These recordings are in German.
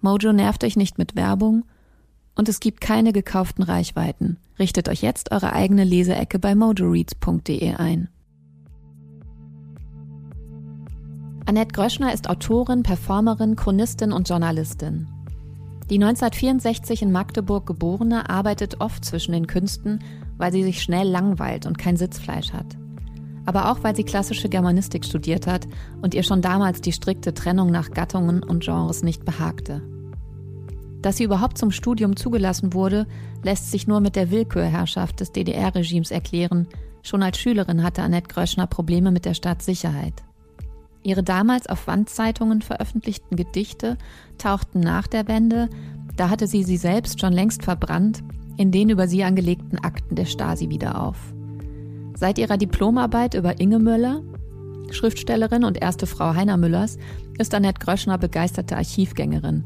Mojo nervt euch nicht mit Werbung und es gibt keine gekauften Reichweiten. Richtet euch jetzt eure eigene Leseecke bei mojoreads.de ein. Annette Gröschner ist Autorin, Performerin, Chronistin und Journalistin. Die 1964 in Magdeburg geborene arbeitet oft zwischen den Künsten, weil sie sich schnell langweilt und kein Sitzfleisch hat. Aber auch weil sie klassische Germanistik studiert hat und ihr schon damals die strikte Trennung nach Gattungen und Genres nicht behagte. Dass sie überhaupt zum Studium zugelassen wurde, lässt sich nur mit der Willkürherrschaft des DDR-Regimes erklären. Schon als Schülerin hatte Annette Gröschner Probleme mit der Staatssicherheit. Ihre damals auf Wandzeitungen veröffentlichten Gedichte tauchten nach der Wende, da hatte sie sie selbst schon längst verbrannt, in den über sie angelegten Akten der Stasi wieder auf. Seit ihrer Diplomarbeit über Inge Müller, Schriftstellerin und erste Frau Heiner Müllers, ist Annette Gröschner begeisterte Archivgängerin.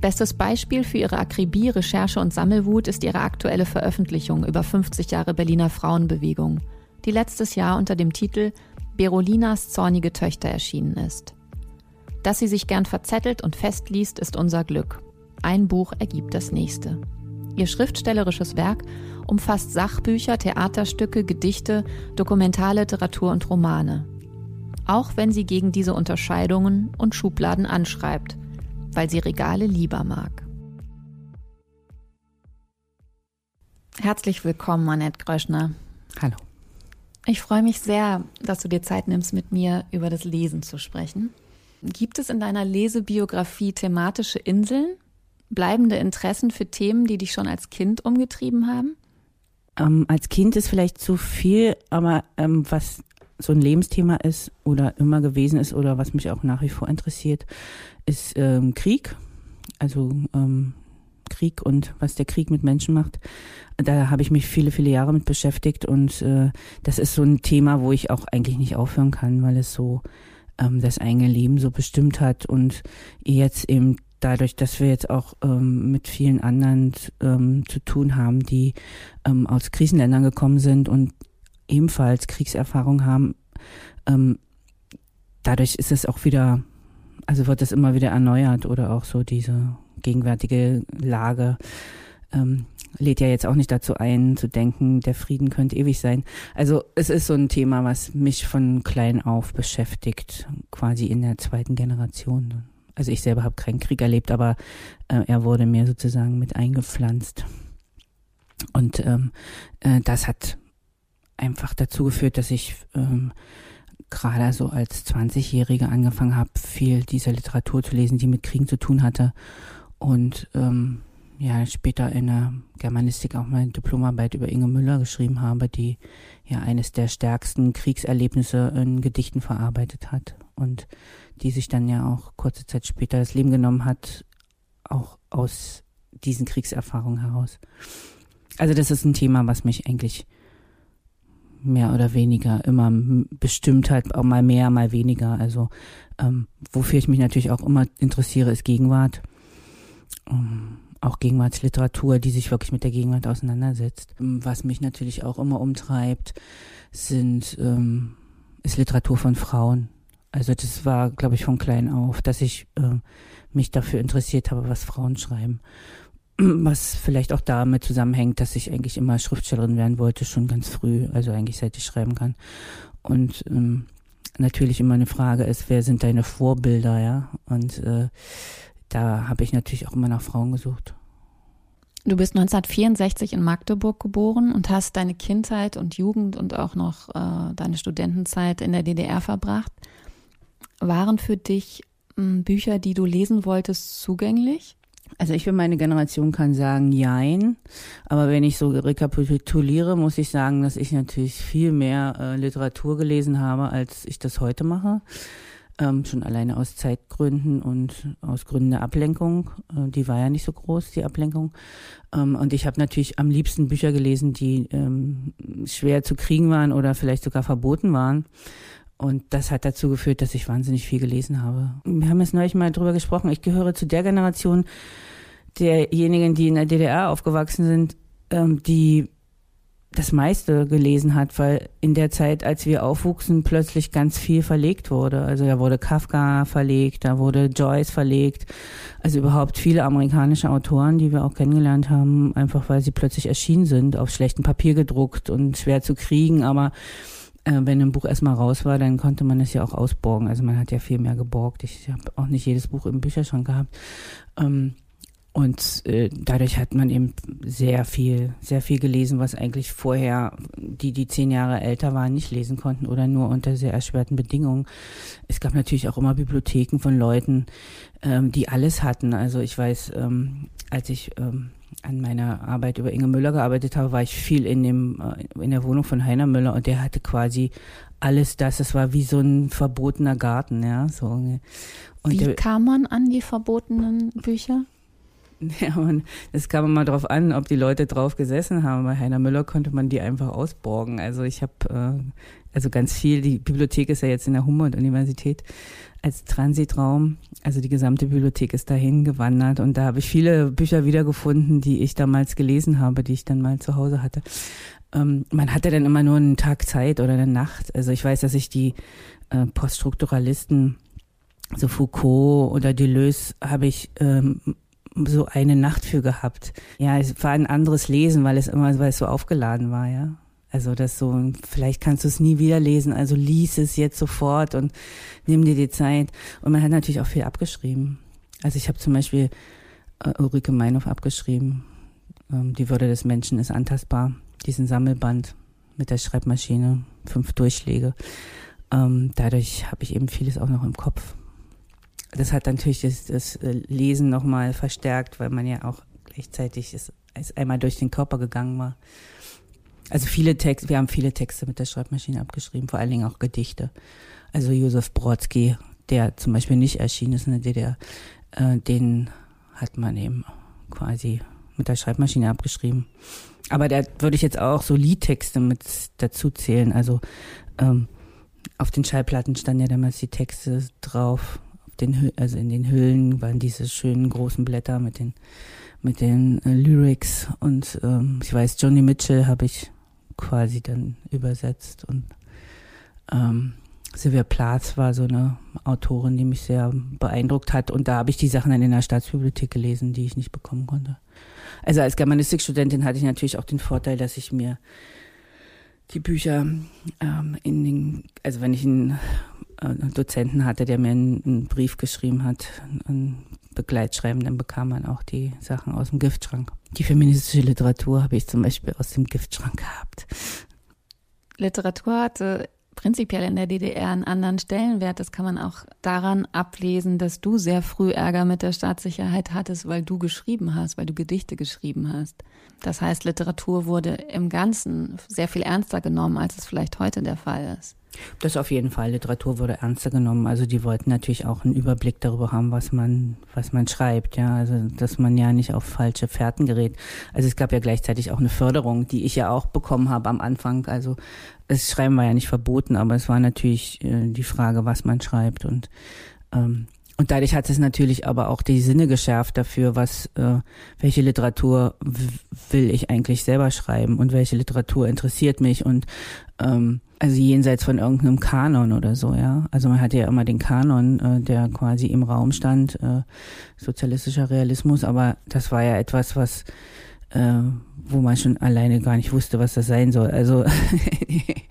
Bestes Beispiel für ihre Akribie, Recherche und Sammelwut ist ihre aktuelle Veröffentlichung über 50 Jahre Berliner Frauenbewegung, die letztes Jahr unter dem Titel Berolinas zornige Töchter erschienen ist. Dass sie sich gern verzettelt und festliest, ist unser Glück. Ein Buch ergibt das nächste. Ihr schriftstellerisches Werk umfasst Sachbücher, Theaterstücke, Gedichte, Dokumentarliteratur und Romane. Auch wenn sie gegen diese Unterscheidungen und Schubladen anschreibt, weil sie Regale lieber mag. Herzlich willkommen, Annette Gröschner. Hallo. Ich freue mich sehr, dass du dir Zeit nimmst, mit mir über das Lesen zu sprechen. Gibt es in deiner Lesebiografie thematische Inseln, bleibende Interessen für Themen, die dich schon als Kind umgetrieben haben? Ähm, als Kind ist vielleicht zu viel, aber ähm, was so ein Lebensthema ist oder immer gewesen ist oder was mich auch nach wie vor interessiert, ist ähm, Krieg. Also ähm, Krieg und was der Krieg mit Menschen macht. Da habe ich mich viele, viele Jahre mit beschäftigt und äh, das ist so ein Thema, wo ich auch eigentlich nicht aufhören kann, weil es so ähm, das eigene Leben so bestimmt hat und jetzt eben dadurch, dass wir jetzt auch ähm, mit vielen anderen ähm, zu tun haben, die ähm, aus Krisenländern gekommen sind und ebenfalls Kriegserfahrung haben, ähm, dadurch ist es auch wieder, also wird es immer wieder erneuert oder auch so diese gegenwärtige Lage ähm, lädt ja jetzt auch nicht dazu ein, zu denken, der Frieden könnte ewig sein. Also es ist so ein Thema, was mich von klein auf beschäftigt, quasi in der zweiten Generation. Also ich selber habe keinen Krieg erlebt, aber äh, er wurde mir sozusagen mit eingepflanzt. Und ähm, äh, das hat einfach dazu geführt, dass ich ähm, gerade so als 20-Jährige angefangen habe, viel dieser Literatur zu lesen, die mit Kriegen zu tun hatte und ähm, ja später in der Germanistik auch meine Diplomarbeit über Inge Müller geschrieben habe, die ja eines der stärksten Kriegserlebnisse in Gedichten verarbeitet hat und die sich dann ja auch kurze Zeit später das Leben genommen hat, auch aus diesen Kriegserfahrungen heraus. Also das ist ein Thema, was mich eigentlich mehr oder weniger immer bestimmt hat, auch mal mehr, mal weniger. Also ähm, wofür ich mich natürlich auch immer interessiere, ist Gegenwart um, auch Gegenwartsliteratur, die sich wirklich mit der Gegenwart auseinandersetzt. Was mich natürlich auch immer umtreibt, sind ähm, ist Literatur von Frauen. Also das war, glaube ich, von klein auf, dass ich äh, mich dafür interessiert habe, was Frauen schreiben. Was vielleicht auch damit zusammenhängt, dass ich eigentlich immer Schriftstellerin werden wollte, schon ganz früh, also eigentlich seit ich schreiben kann. Und ähm, natürlich immer eine Frage ist, wer sind deine Vorbilder, ja? Und äh, da habe ich natürlich auch immer nach Frauen gesucht. Du bist 1964 in Magdeburg geboren und hast deine Kindheit und Jugend und auch noch äh, deine Studentenzeit in der DDR verbracht. Waren für dich äh, Bücher, die du lesen wolltest, zugänglich? Also ich für meine Generation kann sagen, jein. Aber wenn ich so rekapituliere, muss ich sagen, dass ich natürlich viel mehr äh, Literatur gelesen habe, als ich das heute mache. Ähm, schon alleine aus Zeitgründen und aus Gründen der Ablenkung. Äh, die war ja nicht so groß, die Ablenkung. Ähm, und ich habe natürlich am liebsten Bücher gelesen, die ähm, schwer zu kriegen waren oder vielleicht sogar verboten waren. Und das hat dazu geführt, dass ich wahnsinnig viel gelesen habe. Wir haben jetzt neulich mal drüber gesprochen. Ich gehöre zu der Generation derjenigen, die in der DDR aufgewachsen sind, ähm, die das meiste gelesen hat, weil in der Zeit, als wir aufwuchsen, plötzlich ganz viel verlegt wurde. Also da wurde Kafka verlegt, da wurde Joyce verlegt. Also überhaupt viele amerikanische Autoren, die wir auch kennengelernt haben, einfach weil sie plötzlich erschienen sind, auf schlechtem Papier gedruckt und schwer zu kriegen. Aber äh, wenn ein Buch erstmal raus war, dann konnte man es ja auch ausborgen. Also man hat ja viel mehr geborgt. Ich habe auch nicht jedes Buch im Bücherschrank gehabt. Ähm, und äh, dadurch hat man eben sehr viel, sehr viel gelesen, was eigentlich vorher die, die zehn Jahre älter waren, nicht lesen konnten oder nur unter sehr erschwerten Bedingungen. Es gab natürlich auch immer Bibliotheken von Leuten, ähm, die alles hatten. Also ich weiß, ähm, als ich ähm, an meiner Arbeit über Inge Müller gearbeitet habe, war ich viel in dem äh, in der Wohnung von Heiner Müller und der hatte quasi alles das. Es war wie so ein verbotener Garten, ja. So. Und wie kam man an die verbotenen Bücher? Ja, und das kam immer drauf an, ob die Leute drauf gesessen haben. Bei Heiner Müller konnte man die einfach ausborgen. Also ich habe äh, also ganz viel, die Bibliothek ist ja jetzt in der Humboldt-Universität als Transitraum. Also die gesamte Bibliothek ist dahin gewandert und da habe ich viele Bücher wiedergefunden, die ich damals gelesen habe, die ich dann mal zu Hause hatte. Ähm, man hatte dann immer nur einen Tag Zeit oder eine Nacht. Also ich weiß, dass ich die äh, Poststrukturalisten so Foucault oder Deleuze habe ich ähm, so eine Nacht für gehabt. Ja, es war ein anderes Lesen, weil es immer, weil es so aufgeladen war, ja. Also das so, vielleicht kannst du es nie wieder lesen, also lies es jetzt sofort und nimm dir die Zeit. Und man hat natürlich auch viel abgeschrieben. Also ich habe zum Beispiel äh, Ulrike Meinhof abgeschrieben. Ähm, die Würde des Menschen ist antastbar. Diesen Sammelband mit der Schreibmaschine, fünf Durchschläge. Ähm, dadurch habe ich eben vieles auch noch im Kopf das hat natürlich das, das äh, Lesen nochmal verstärkt, weil man ja auch gleichzeitig ist, ist einmal durch den Körper gegangen war. Also viele Texte, wir haben viele Texte mit der Schreibmaschine abgeschrieben, vor allen Dingen auch Gedichte. Also Josef Brodsky, der zum Beispiel nicht erschienen ist in der DDR, äh, den hat man eben quasi mit der Schreibmaschine abgeschrieben. Aber da würde ich jetzt auch so Liedtexte mit dazu zählen. Also ähm, auf den Schallplatten standen ja damals die Texte drauf den, also in den Hüllen waren diese schönen großen Blätter mit den, mit den äh, Lyrics und ähm, ich weiß, Johnny Mitchell habe ich quasi dann übersetzt und ähm, Sylvia Plath war so eine Autorin, die mich sehr beeindruckt hat und da habe ich die Sachen dann in der Staatsbibliothek gelesen, die ich nicht bekommen konnte. Also als Germanistikstudentin hatte ich natürlich auch den Vorteil, dass ich mir die Bücher ähm, in den, also wenn ich einen Dozenten hatte, der mir einen, Brief geschrieben hat, ein Begleitschreiben, dann bekam man auch die Sachen aus dem Giftschrank. Die feministische Literatur habe ich zum Beispiel aus dem Giftschrank gehabt. Literatur hatte prinzipiell in der DDR einen anderen Stellenwert. Das kann man auch daran ablesen, dass du sehr früh Ärger mit der Staatssicherheit hattest, weil du geschrieben hast, weil du Gedichte geschrieben hast. Das heißt, Literatur wurde im Ganzen sehr viel ernster genommen, als es vielleicht heute der Fall ist. Das auf jeden Fall. Literatur wurde ernster genommen. Also die wollten natürlich auch einen Überblick darüber haben, was man, was man schreibt. Ja, also dass man ja nicht auf falsche Fährten gerät. Also es gab ja gleichzeitig auch eine Förderung, die ich ja auch bekommen habe am Anfang. Also das Schreiben war ja nicht verboten, aber es war natürlich äh, die Frage, was man schreibt und ähm, und dadurch hat es natürlich aber auch die Sinne geschärft dafür, was, äh, welche Literatur will ich eigentlich selber schreiben und welche Literatur interessiert mich und ähm, also jenseits von irgendeinem Kanon oder so, ja. Also man hatte ja immer den Kanon, äh, der quasi im Raum stand, äh, sozialistischer Realismus, aber das war ja etwas, was äh, wo man schon alleine gar nicht wusste, was das sein soll. Also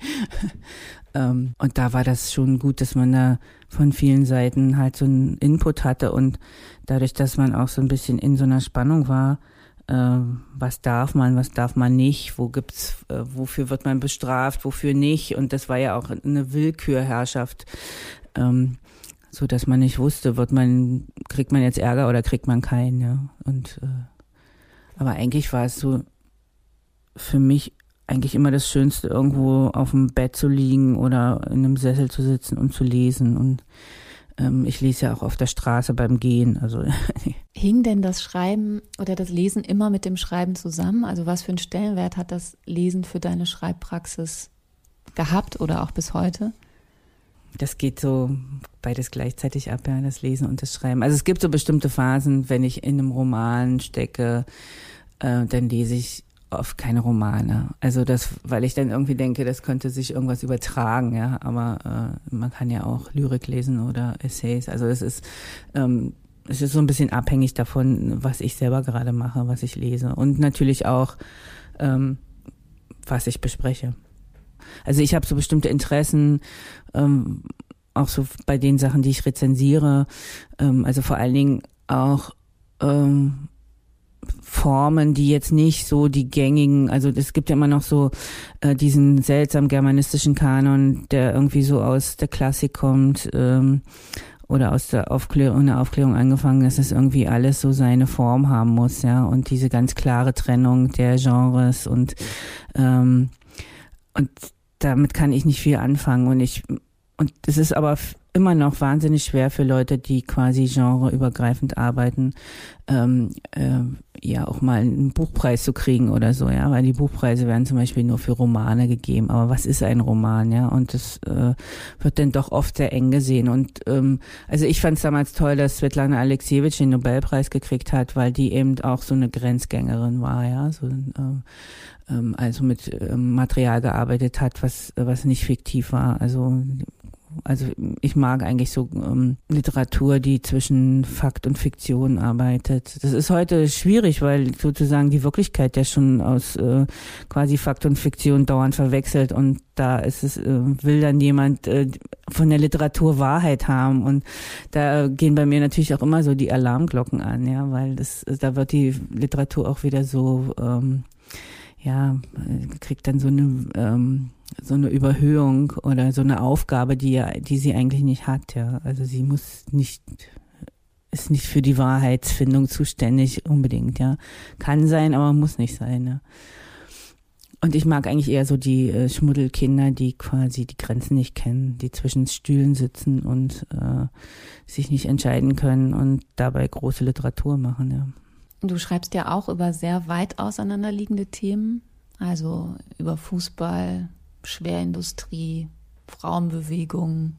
ähm, und da war das schon gut, dass man da von vielen Seiten halt so einen Input hatte und dadurch, dass man auch so ein bisschen in so einer Spannung war, äh, was darf man, was darf man nicht, wo gibt's, äh, wofür wird man bestraft, wofür nicht. Und das war ja auch eine Willkürherrschaft, ähm, so dass man nicht wusste, wird man, kriegt man jetzt Ärger oder kriegt man keinen, ja. Und äh, aber eigentlich war es so für mich eigentlich immer das Schönste, irgendwo auf dem Bett zu liegen oder in einem Sessel zu sitzen und zu lesen. Und ähm, ich lese ja auch auf der Straße beim Gehen. Also Hing denn das Schreiben oder das Lesen immer mit dem Schreiben zusammen? Also was für einen Stellenwert hat das Lesen für deine Schreibpraxis gehabt oder auch bis heute? Das geht so beides gleichzeitig ab, ja, das Lesen und das Schreiben. Also es gibt so bestimmte Phasen, wenn ich in einem Roman stecke, äh, dann lese ich oft keine Romane. Also das, weil ich dann irgendwie denke, das könnte sich irgendwas übertragen, ja. Aber äh, man kann ja auch Lyrik lesen oder Essays. Also es ist, ähm, es ist so ein bisschen abhängig davon, was ich selber gerade mache, was ich lese. Und natürlich auch, ähm, was ich bespreche. Also ich habe so bestimmte Interessen, ähm, auch so bei den Sachen, die ich rezensiere. Ähm, also vor allen Dingen auch ähm, Formen, die jetzt nicht so die gängigen, also es gibt ja immer noch so äh, diesen seltsam germanistischen Kanon, der irgendwie so aus der Klassik kommt ähm, oder aus der Aufklärung, der Aufklärung angefangen, dass es irgendwie alles so seine Form haben muss, ja, und diese ganz klare Trennung der Genres und ähm, und damit kann ich nicht viel anfangen. Und ich und es ist aber immer noch wahnsinnig schwer für Leute, die quasi genreübergreifend arbeiten, ähm, äh, ja auch mal einen Buchpreis zu kriegen oder so, ja, weil die Buchpreise werden zum Beispiel nur für Romane gegeben. Aber was ist ein Roman, ja? Und das äh, wird dann doch oft sehr eng gesehen. Und ähm, also ich fand es damals toll, dass Svetlana Alexievich den Nobelpreis gekriegt hat, weil die eben auch so eine Grenzgängerin war, ja, so äh, ähm, also mit ähm, Material gearbeitet hat, was was nicht fiktiv war. Also also ich mag eigentlich so ähm, Literatur, die zwischen Fakt und Fiktion arbeitet. Das ist heute schwierig, weil sozusagen die Wirklichkeit ja schon aus äh, quasi Fakt und Fiktion dauernd verwechselt und da ist es, äh, will dann jemand äh, von der Literatur Wahrheit haben und da gehen bei mir natürlich auch immer so die Alarmglocken an, ja, weil das, da wird die Literatur auch wieder so ähm, ja, kriegt dann so eine ähm, so eine Überhöhung oder so eine Aufgabe, die die sie eigentlich nicht hat, ja. Also sie muss nicht ist nicht für die Wahrheitsfindung zuständig unbedingt, ja. Kann sein, aber muss nicht sein, ja. Und ich mag eigentlich eher so die äh, Schmuddelkinder, die quasi die Grenzen nicht kennen, die zwischen Stühlen sitzen und äh, sich nicht entscheiden können und dabei große Literatur machen, ja. Du schreibst ja auch über sehr weit auseinanderliegende Themen, also über Fußball, Schwerindustrie, Frauenbewegung,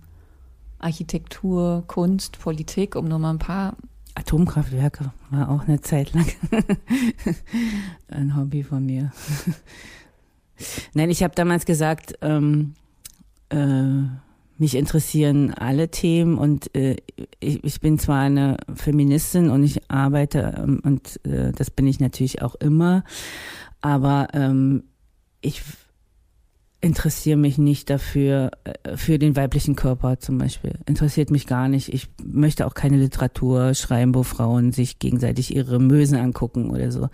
Architektur, Kunst, Politik, um nur mal ein paar. Atomkraftwerke war auch eine Zeit lang ein Hobby von mir. Nein, ich habe damals gesagt, ähm, äh, mich interessieren alle Themen und äh, ich, ich bin zwar eine Feministin und ich arbeite ähm, und äh, das bin ich natürlich auch immer, aber ähm, ich interessiere mich nicht dafür, äh, für den weiblichen Körper zum Beispiel. Interessiert mich gar nicht. Ich möchte auch keine Literatur schreiben, wo Frauen sich gegenseitig ihre Mösen angucken oder so.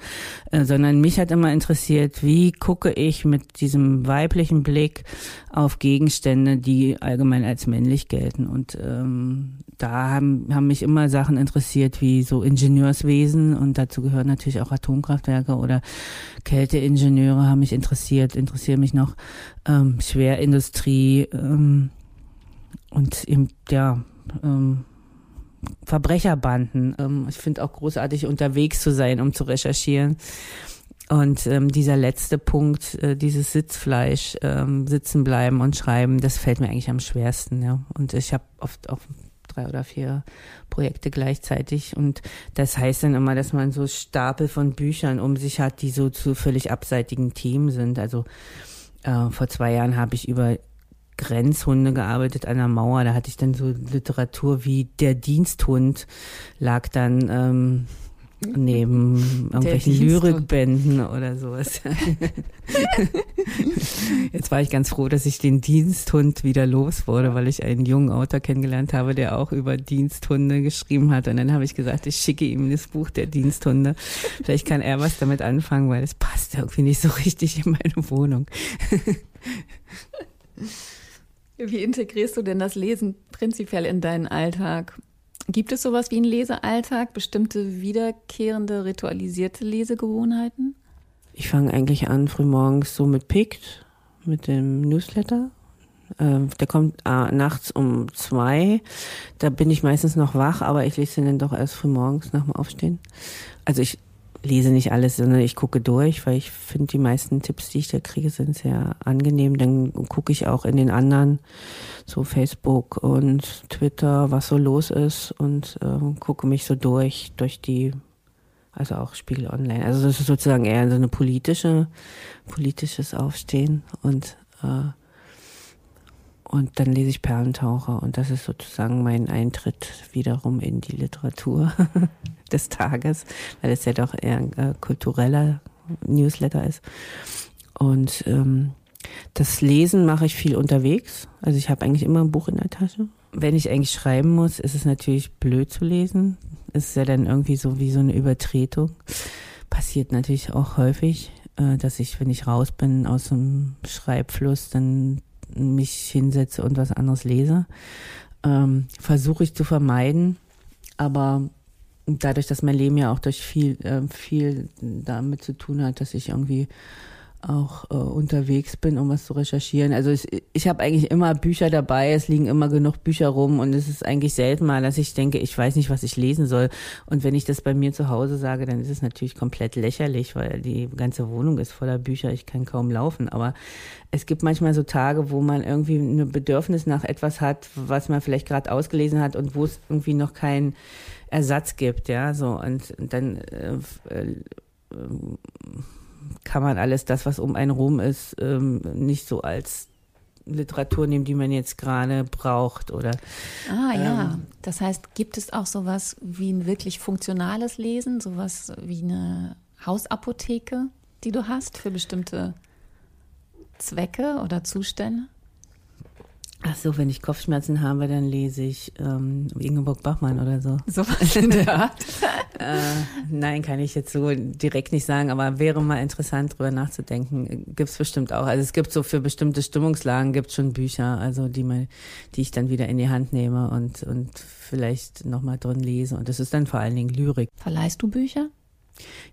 Äh, sondern mich hat immer interessiert, wie gucke ich mit diesem weiblichen Blick auf Gegenstände, die allgemein als männlich gelten. Und ähm, da haben, haben mich immer Sachen interessiert wie so Ingenieurswesen und dazu gehören natürlich auch Atomkraftwerke oder Kälteingenieure haben mich interessiert, interessieren mich noch ähm, Schwerindustrie ähm, und eben, ja, ähm, Verbrecherbanden. Ähm, ich finde auch großartig, unterwegs zu sein, um zu recherchieren. Und ähm, dieser letzte Punkt, äh, dieses Sitzfleisch, ähm, sitzen bleiben und schreiben, das fällt mir eigentlich am schwersten. Ja. Und ich habe oft auch drei oder vier Projekte gleichzeitig. Und das heißt dann immer, dass man so Stapel von Büchern um sich hat, die so zu völlig abseitigen Themen sind. Also äh, vor zwei Jahren habe ich über Grenzhunde gearbeitet an der Mauer. Da hatte ich dann so Literatur wie Der Diensthund lag dann ähm, Neben irgendwelchen Lyrikbänden oder sowas. Jetzt war ich ganz froh, dass ich den Diensthund wieder los wurde, weil ich einen jungen Autor kennengelernt habe, der auch über Diensthunde geschrieben hat. Und dann habe ich gesagt, ich schicke ihm das Buch der Diensthunde. Vielleicht kann er was damit anfangen, weil es passt irgendwie nicht so richtig in meine Wohnung. Wie integrierst du denn das Lesen prinzipiell in deinen Alltag? Gibt es sowas wie einen Lesealltag, bestimmte wiederkehrende, ritualisierte Lesegewohnheiten? Ich fange eigentlich an frühmorgens so mit Pict, mit dem Newsletter. Ähm, der kommt äh, nachts um zwei. Da bin ich meistens noch wach, aber ich lese den dann doch erst frühmorgens nach dem Aufstehen. Also ich lese nicht alles, sondern ich gucke durch, weil ich finde, die meisten Tipps, die ich da kriege, sind sehr angenehm. Dann gucke ich auch in den anderen, so Facebook und Twitter, was so los ist und äh, gucke mich so durch, durch die, also auch Spiegel Online. Also das ist sozusagen eher so eine politische, politisches Aufstehen und äh, und dann lese ich Perlentaucher und das ist sozusagen mein Eintritt wiederum in die Literatur des Tages, weil es ja doch eher ein äh, kultureller Newsletter ist. Und ähm, das Lesen mache ich viel unterwegs. Also ich habe eigentlich immer ein Buch in der Tasche. Wenn ich eigentlich schreiben muss, ist es natürlich blöd zu lesen. Es ist ja dann irgendwie so wie so eine Übertretung. Passiert natürlich auch häufig, äh, dass ich, wenn ich raus bin aus dem Schreibfluss, dann mich hinsetze und was anderes lese. Ähm, Versuche ich zu vermeiden, aber dadurch, dass mein Leben ja auch durch viel, äh, viel damit zu tun hat, dass ich irgendwie auch äh, unterwegs bin, um was zu recherchieren. Also ich, ich habe eigentlich immer Bücher dabei, es liegen immer genug Bücher rum und es ist eigentlich selten mal, dass ich denke, ich weiß nicht, was ich lesen soll. Und wenn ich das bei mir zu Hause sage, dann ist es natürlich komplett lächerlich, weil die ganze Wohnung ist voller Bücher, ich kann kaum laufen. Aber es gibt manchmal so Tage, wo man irgendwie ein Bedürfnis nach etwas hat, was man vielleicht gerade ausgelesen hat und wo es irgendwie noch keinen Ersatz gibt, ja, so und, und dann äh, äh, kann man alles das, was um einen rum ist, ähm, nicht so als Literatur nehmen, die man jetzt gerade braucht oder. Ah ja, ähm, das heißt, gibt es auch sowas wie ein wirklich funktionales Lesen, sowas wie eine Hausapotheke, die du hast für bestimmte Zwecke oder Zustände? Ach so, wenn ich Kopfschmerzen habe, dann lese ich ähm, Ingeborg Bachmann oder so. So was in der Art? äh, nein, kann ich jetzt so direkt nicht sagen, aber wäre mal interessant, drüber nachzudenken. Gibt's bestimmt auch. Also es gibt so für bestimmte Stimmungslagen gibt's schon Bücher, also die mal, die ich dann wieder in die Hand nehme und und vielleicht nochmal drin lese. Und das ist dann vor allen Dingen Lyrik. Verleihst du Bücher?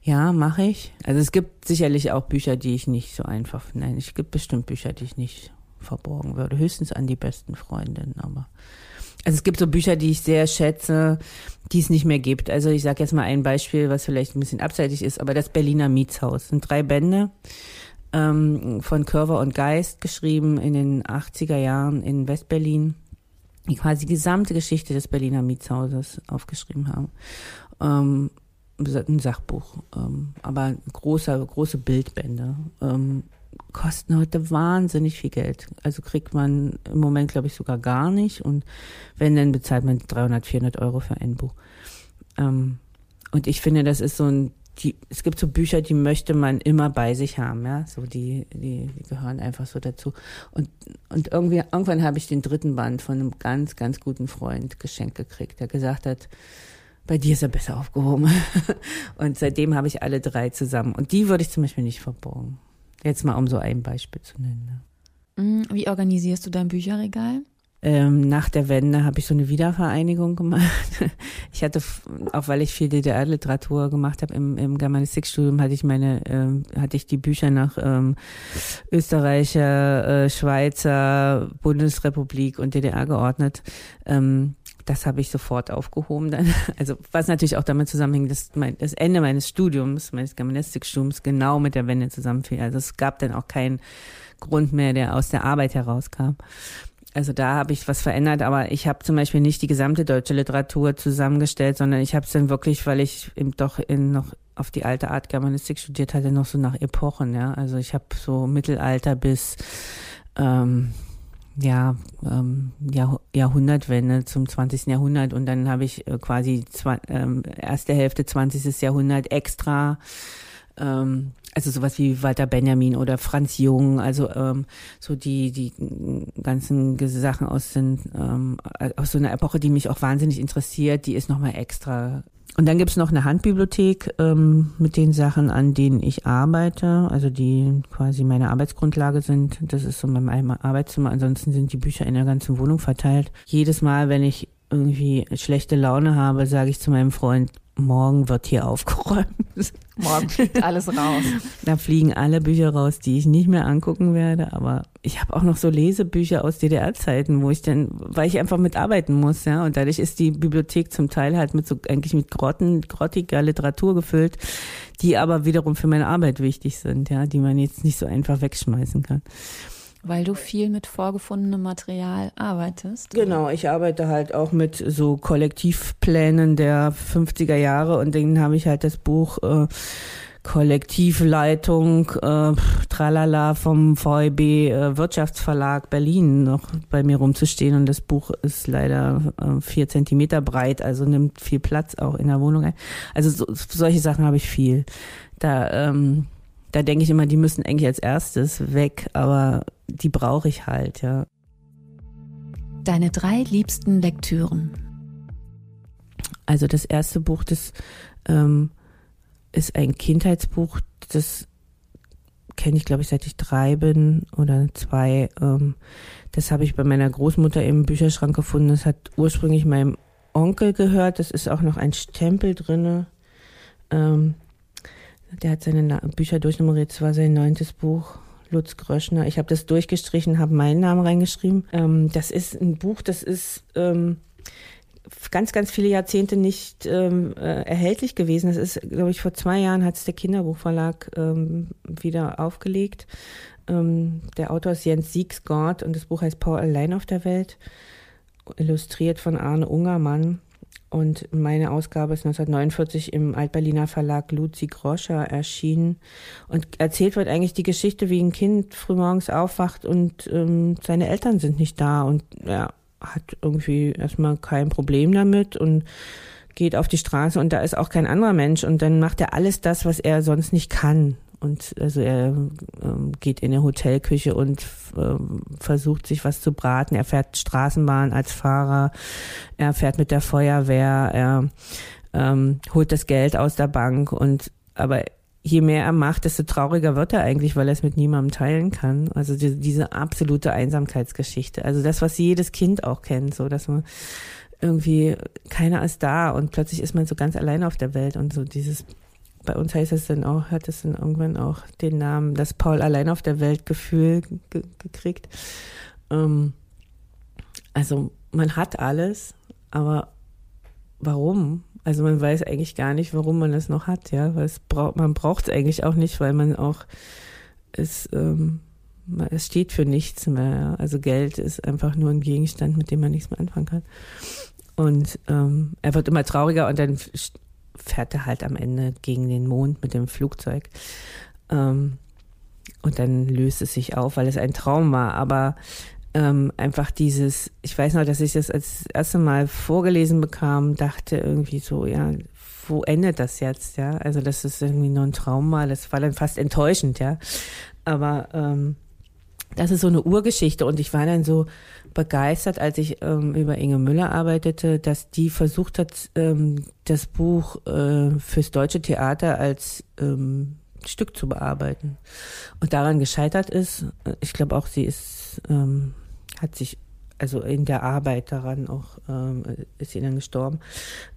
Ja, mache ich. Also es gibt sicherlich auch Bücher, die ich nicht so einfach. Nein, es gibt bestimmt Bücher, die ich nicht verborgen würde. Höchstens an die besten Freundinnen, aber. Also es gibt so Bücher, die ich sehr schätze, die es nicht mehr gibt. Also ich sage jetzt mal ein Beispiel, was vielleicht ein bisschen abseitig ist, aber das Berliner Mietshaus. Das sind drei Bände ähm, von Körper und Geist geschrieben in den 80er Jahren in Westberlin, die quasi die gesamte Geschichte des Berliner Mietshauses aufgeschrieben haben. Ähm, ein Sachbuch, ähm, aber große, große Bildbände. Ähm, kosten heute wahnsinnig viel Geld. Also kriegt man im Moment, glaube ich, sogar gar nicht. Und wenn, dann bezahlt man 300, 400 Euro für ein Buch. Ähm, und ich finde, das ist so ein, die, es gibt so Bücher, die möchte man immer bei sich haben, ja. So die, die, die gehören einfach so dazu. Und, und irgendwie, irgendwann habe ich den dritten Band von einem ganz, ganz guten Freund geschenkt gekriegt, der gesagt hat, bei dir ist er besser aufgehoben. und seitdem habe ich alle drei zusammen. Und die würde ich zum Beispiel nicht verborgen. Jetzt mal um so ein Beispiel zu nennen. Ne? Mm, wie organisierst du dein Bücherregal? Ähm, nach der Wende habe ich so eine Wiedervereinigung gemacht. Ich hatte, auch weil ich viel DDR-Literatur gemacht habe im, im Germanistikstudium, hatte ich meine, ähm, hatte ich die Bücher nach ähm, Österreicher, äh, Schweizer, Bundesrepublik und DDR geordnet. Ähm, das habe ich sofort aufgehoben dann. Also was natürlich auch damit zusammenhängt, dass mein, das Ende meines Studiums, meines Germanistikstudiums genau mit der Wende zusammenfiel. Also es gab dann auch keinen Grund mehr, der aus der Arbeit herauskam. Also da habe ich was verändert, aber ich habe zum Beispiel nicht die gesamte deutsche Literatur zusammengestellt, sondern ich habe es dann wirklich, weil ich eben doch in noch auf die alte Art Germanistik studiert hatte, noch so nach Epochen, ja. Also ich habe so Mittelalter bis ähm, ja, ähm, Jahr, Jahrhundertwende zum 20. Jahrhundert und dann habe ich äh, quasi zwei, ähm, erste Hälfte 20. Jahrhundert extra ähm, also sowas wie Walter Benjamin oder Franz Jung, also ähm, so die die ganzen Sachen aus den ähm, aus so einer Epoche, die mich auch wahnsinnig interessiert, die ist nochmal extra. Und dann gibt's noch eine Handbibliothek ähm, mit den Sachen, an denen ich arbeite, also die quasi meine Arbeitsgrundlage sind. Das ist so mein Arbeitszimmer. Ansonsten sind die Bücher in der ganzen Wohnung verteilt. Jedes Mal, wenn ich irgendwie schlechte Laune habe, sage ich zu meinem Freund, morgen wird hier aufgeräumt. Morgen fliegt alles raus. Da fliegen alle Bücher raus, die ich nicht mehr angucken werde. Aber ich habe auch noch so Lesebücher aus DDR-Zeiten, wo ich dann, weil ich einfach mitarbeiten muss, ja. Und dadurch ist die Bibliothek zum Teil halt mit so eigentlich mit Grotten, grottiger Literatur gefüllt, die aber wiederum für meine Arbeit wichtig sind, ja, die man jetzt nicht so einfach wegschmeißen kann. Weil du viel mit vorgefundenem Material arbeitest. Genau, ich arbeite halt auch mit so Kollektivplänen der 50er Jahre und dann habe ich halt das Buch äh, Kollektivleitung äh, Tralala vom VEB äh, Wirtschaftsverlag Berlin noch bei mir rumzustehen und das Buch ist leider äh, vier Zentimeter breit, also nimmt viel Platz auch in der Wohnung ein. Also so, solche Sachen habe ich viel. Da ähm, da denke ich immer, die müssen eigentlich als erstes weg, aber die brauche ich halt, ja. Deine drei liebsten Lektüren. Also das erste Buch, das ähm, ist ein Kindheitsbuch, das kenne ich, glaube ich, seit ich drei bin oder zwei. Ähm, das habe ich bei meiner Großmutter im Bücherschrank gefunden. Das hat ursprünglich meinem Onkel gehört. Das ist auch noch ein Stempel drinne. Ähm, der hat seine Bücher durchnummeriert. Das war sein neuntes Buch. Lutz Gröschner. Ich habe das durchgestrichen, habe meinen Namen reingeschrieben. Ähm, das ist ein Buch, das ist ähm, ganz, ganz viele Jahrzehnte nicht ähm, äh, erhältlich gewesen. Das ist, glaube ich, vor zwei Jahren hat es der Kinderbuchverlag ähm, wieder aufgelegt. Ähm, der Autor ist Jens Siegsgott und das Buch heißt Paul allein auf der Welt, illustriert von Arne Ungermann. Und meine Ausgabe ist 1949 im Altberliner Verlag Luzi Groscher erschienen. Und erzählt wird eigentlich die Geschichte, wie ein Kind frühmorgens aufwacht und ähm, seine Eltern sind nicht da. Und er hat irgendwie erstmal kein Problem damit und geht auf die Straße und da ist auch kein anderer Mensch. Und dann macht er alles das, was er sonst nicht kann. Und also er ähm, geht in eine Hotelküche und ähm, versucht sich was zu braten. Er fährt Straßenbahn als Fahrer. Er fährt mit der Feuerwehr. Er ähm, holt das Geld aus der Bank und aber je mehr er macht, desto trauriger wird er eigentlich, weil er es mit niemandem teilen kann. Also die, diese absolute Einsamkeitsgeschichte. Also das, was jedes Kind auch kennt, so dass man irgendwie keiner ist da und plötzlich ist man so ganz alleine auf der Welt und so dieses bei uns heißt es dann auch, hat es dann irgendwann auch den Namen, das Paul allein auf der Welt Gefühl ge gekriegt. Ähm, also man hat alles, aber warum? Also man weiß eigentlich gar nicht, warum man es noch hat, ja, weil braucht, man braucht es eigentlich auch nicht, weil man auch es, ähm, es steht für nichts mehr. Ja? Also Geld ist einfach nur ein Gegenstand, mit dem man nichts mehr anfangen kann. Und ähm, er wird immer trauriger und dann fährt er halt am Ende gegen den Mond mit dem Flugzeug. Ähm, und dann löst es sich auf, weil es ein Traum war. Aber ähm, einfach dieses, ich weiß noch, dass ich das als erste Mal vorgelesen bekam, dachte irgendwie so, ja, wo endet das jetzt, ja? Also, dass es irgendwie nur ein Traum war, das war dann fast enttäuschend, ja. Aber ähm, das ist so eine Urgeschichte und ich war dann so begeistert, als ich ähm, über Inge Müller arbeitete, dass die versucht hat, ähm, das Buch äh, fürs deutsche Theater als ähm, Stück zu bearbeiten und daran gescheitert ist. Ich glaube auch, sie ist ähm, hat sich also in der Arbeit daran auch ähm, ist sie dann gestorben.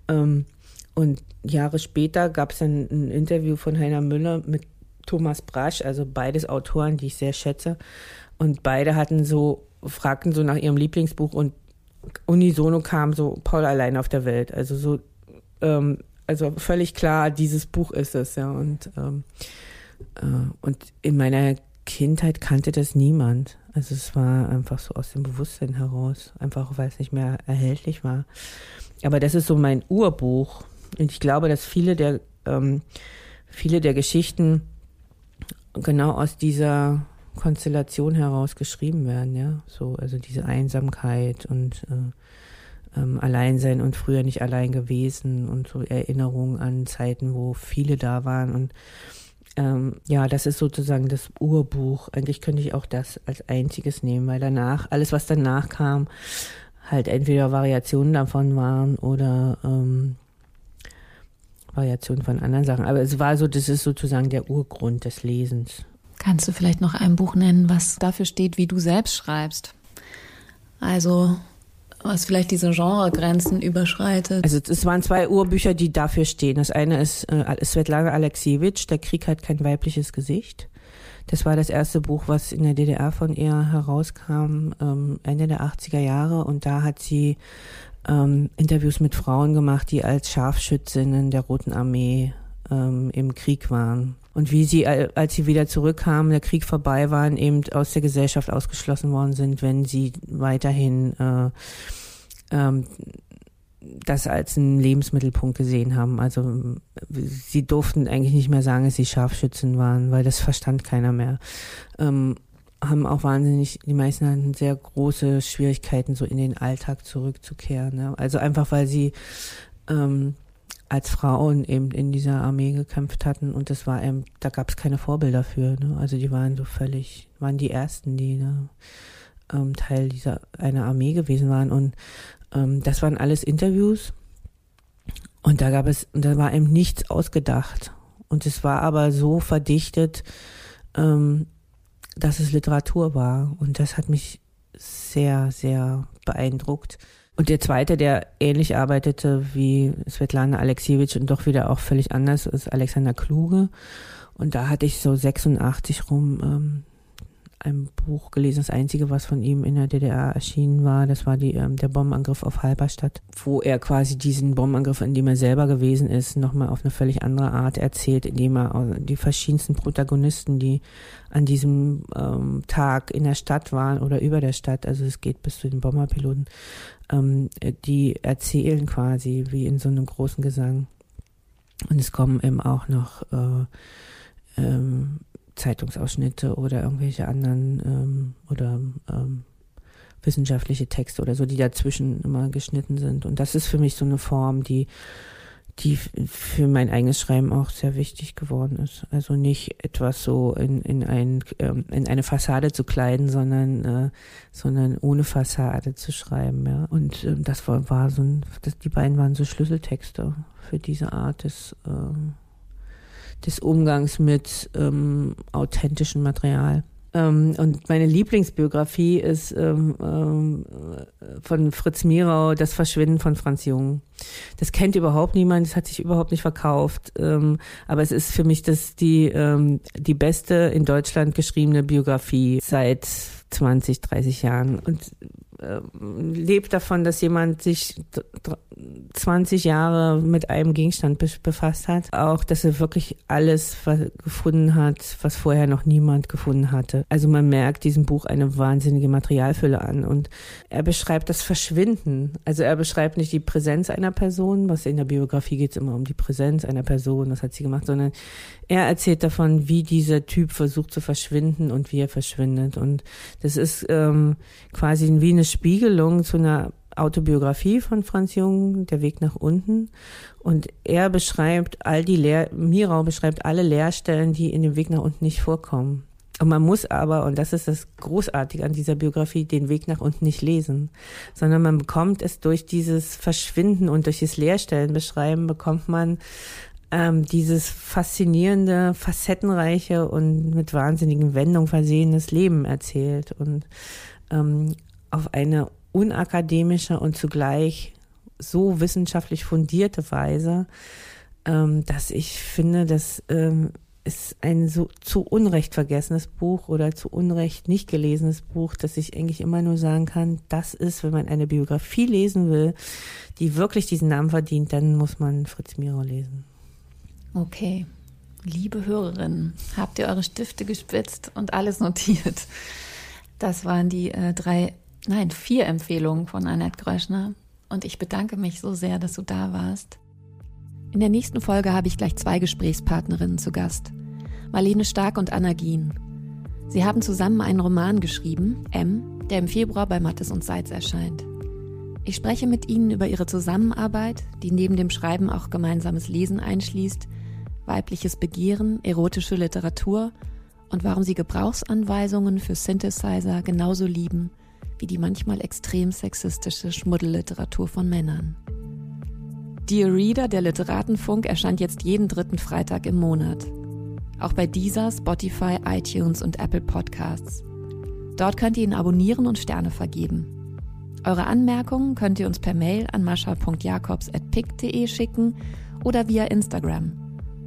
Ähm, und Jahre später gab es ein, ein Interview von Heiner Müller mit Thomas Brasch, also beides Autoren, die ich sehr schätze. Und beide hatten so, fragten so nach ihrem Lieblingsbuch und unisono kam so Paul allein auf der Welt. Also so, ähm, also völlig klar, dieses Buch ist es, ja. Und, ähm, äh, und in meiner Kindheit kannte das niemand. Also es war einfach so aus dem Bewusstsein heraus, einfach weil es nicht mehr erhältlich war. Aber das ist so mein Urbuch. Und ich glaube, dass viele der, ähm, viele der Geschichten genau aus dieser Konstellation heraus geschrieben werden, ja. So, also diese Einsamkeit und äh, ähm, Alleinsein und früher nicht allein gewesen und so Erinnerungen an Zeiten, wo viele da waren und ähm, ja, das ist sozusagen das Urbuch. Eigentlich könnte ich auch das als einziges nehmen, weil danach, alles was danach kam, halt entweder Variationen davon waren oder ähm, Variationen von anderen Sachen. Aber es war so, das ist sozusagen der Urgrund des Lesens. Kannst du vielleicht noch ein Buch nennen, was dafür steht, wie du selbst schreibst? Also was vielleicht diese Genregrenzen überschreitet. Also es waren zwei Urbücher, die dafür stehen. Das eine ist äh, Svetlana Alexievich, Der Krieg hat kein weibliches Gesicht. Das war das erste Buch, was in der DDR von ihr herauskam, ähm, Ende der 80er Jahre. Und da hat sie ähm, Interviews mit Frauen gemacht, die als Scharfschützinnen der Roten Armee ähm, im Krieg waren. Und wie sie, äh, als sie wieder zurückkamen, der Krieg vorbei waren, eben aus der Gesellschaft ausgeschlossen worden sind, wenn sie weiterhin äh, ähm, das als einen Lebensmittelpunkt gesehen haben. Also sie durften eigentlich nicht mehr sagen, dass sie Scharfschützen waren, weil das verstand keiner mehr. Ähm, haben auch wahnsinnig, die meisten hatten sehr große Schwierigkeiten, so in den Alltag zurückzukehren. Ne? Also einfach, weil sie ähm, als Frauen eben in dieser Armee gekämpft hatten und das war eben, da gab es keine Vorbilder für. Ne? Also die waren so völlig, waren die ersten, die ne, ähm, Teil dieser einer Armee gewesen waren und ähm, das waren alles Interviews und da gab es, da war eben nichts ausgedacht und es war aber so verdichtet, ähm, dass es Literatur war und das hat mich sehr, sehr beeindruckt. Und der zweite, der ähnlich arbeitete wie Svetlana Alexievich und doch wieder auch völlig anders, ist Alexander Kluge. Und da hatte ich so 86 rum ähm, ein Buch gelesen, das einzige, was von ihm in der DDR erschienen war, das war die, ähm, der Bombenangriff auf Halberstadt, wo er quasi diesen Bombenangriff, in dem er selber gewesen ist, nochmal auf eine völlig andere Art erzählt, indem er die verschiedensten Protagonisten, die an diesem ähm, Tag in der Stadt waren oder über der Stadt, also es geht bis zu den Bomberpiloten, ähm, die erzählen quasi wie in so einem großen Gesang. Und es kommen eben auch noch äh, ähm, Zeitungsausschnitte oder irgendwelche anderen ähm, oder ähm, wissenschaftliche Texte oder so, die dazwischen immer geschnitten sind. Und das ist für mich so eine Form, die, die für mein eigenes Schreiben auch sehr wichtig geworden ist. Also nicht etwas so in, in, ein, ähm, in eine Fassade zu kleiden, sondern, äh, sondern ohne Fassade zu schreiben. Ja. Und ähm, das war, war so ein, das, die beiden waren so Schlüsseltexte für diese Art des ähm, des Umgangs mit ähm, authentischem Material. Ähm, und meine Lieblingsbiografie ist ähm, ähm, von Fritz Mirau, Das Verschwinden von Franz Jung. Das kennt überhaupt niemand, das hat sich überhaupt nicht verkauft. Ähm, aber es ist für mich das die, ähm, die beste in Deutschland geschriebene Biografie seit 20, 30 Jahren. Und äh, lebt davon, dass jemand sich 20 Jahre mit einem Gegenstand befasst hat. Auch, dass er wirklich alles gefunden hat, was vorher noch niemand gefunden hatte. Also man merkt diesem Buch eine wahnsinnige Materialfülle an. Und er beschreibt das Verschwinden. Also er beschreibt nicht die Präsenz einer Person, was in der Biografie geht es immer um die Präsenz einer Person, was hat sie gemacht, sondern er erzählt davon, wie dieser Typ versucht zu verschwinden und wie er verschwindet. Und das ist ähm, quasi wie eine Spiegelung zu einer Autobiografie von Franz Jung, Der Weg nach unten. Und er beschreibt all die Lehr, Mirau beschreibt alle Leerstellen, die in dem Weg nach unten nicht vorkommen. Und man muss aber, und das ist das Großartige an dieser Biografie, den Weg nach unten nicht lesen, sondern man bekommt es durch dieses Verschwinden und durch das Leerstellen beschreiben, bekommt man ähm, dieses faszinierende, facettenreiche und mit wahnsinnigen Wendungen versehenes Leben erzählt und ähm, auf eine unakademische und zugleich so wissenschaftlich fundierte Weise, ähm, dass ich finde, das ähm, ist ein so zu Unrecht vergessenes Buch oder zu Unrecht nicht gelesenes Buch, dass ich eigentlich immer nur sagen kann, das ist, wenn man eine Biografie lesen will, die wirklich diesen Namen verdient, dann muss man Fritz Miro lesen. Okay. Liebe Hörerinnen, habt ihr eure Stifte gespitzt und alles notiert? Das waren die äh, drei, nein, vier Empfehlungen von Annette Gröschner. Und ich bedanke mich so sehr, dass du da warst. In der nächsten Folge habe ich gleich zwei Gesprächspartnerinnen zu Gast. Marlene Stark und Anna Gien. Sie haben zusammen einen Roman geschrieben, M, der im Februar bei Mattes und Seitz erscheint. Ich spreche mit Ihnen über Ihre Zusammenarbeit, die neben dem Schreiben auch gemeinsames Lesen einschließt, weibliches Begehren, erotische Literatur und warum Sie Gebrauchsanweisungen für Synthesizer genauso lieben wie die manchmal extrem sexistische Schmuddelliteratur von Männern. Dear Reader, der Literatenfunk, erscheint jetzt jeden dritten Freitag im Monat. Auch bei dieser, Spotify, iTunes und Apple Podcasts. Dort könnt ihr ihn abonnieren und Sterne vergeben. Eure Anmerkungen könnt ihr uns per Mail an mascha.jakobs.pick.de schicken oder via Instagram.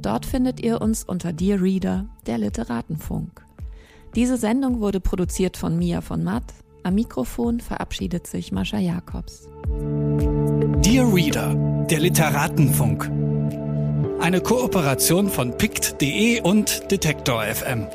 Dort findet ihr uns unter Dear Reader, der Literatenfunk. Diese Sendung wurde produziert von Mia von Matt. Am Mikrofon verabschiedet sich Mascha Jakobs. Dear Reader, der Literatenfunk. Eine Kooperation von pict.de und Detektor FM.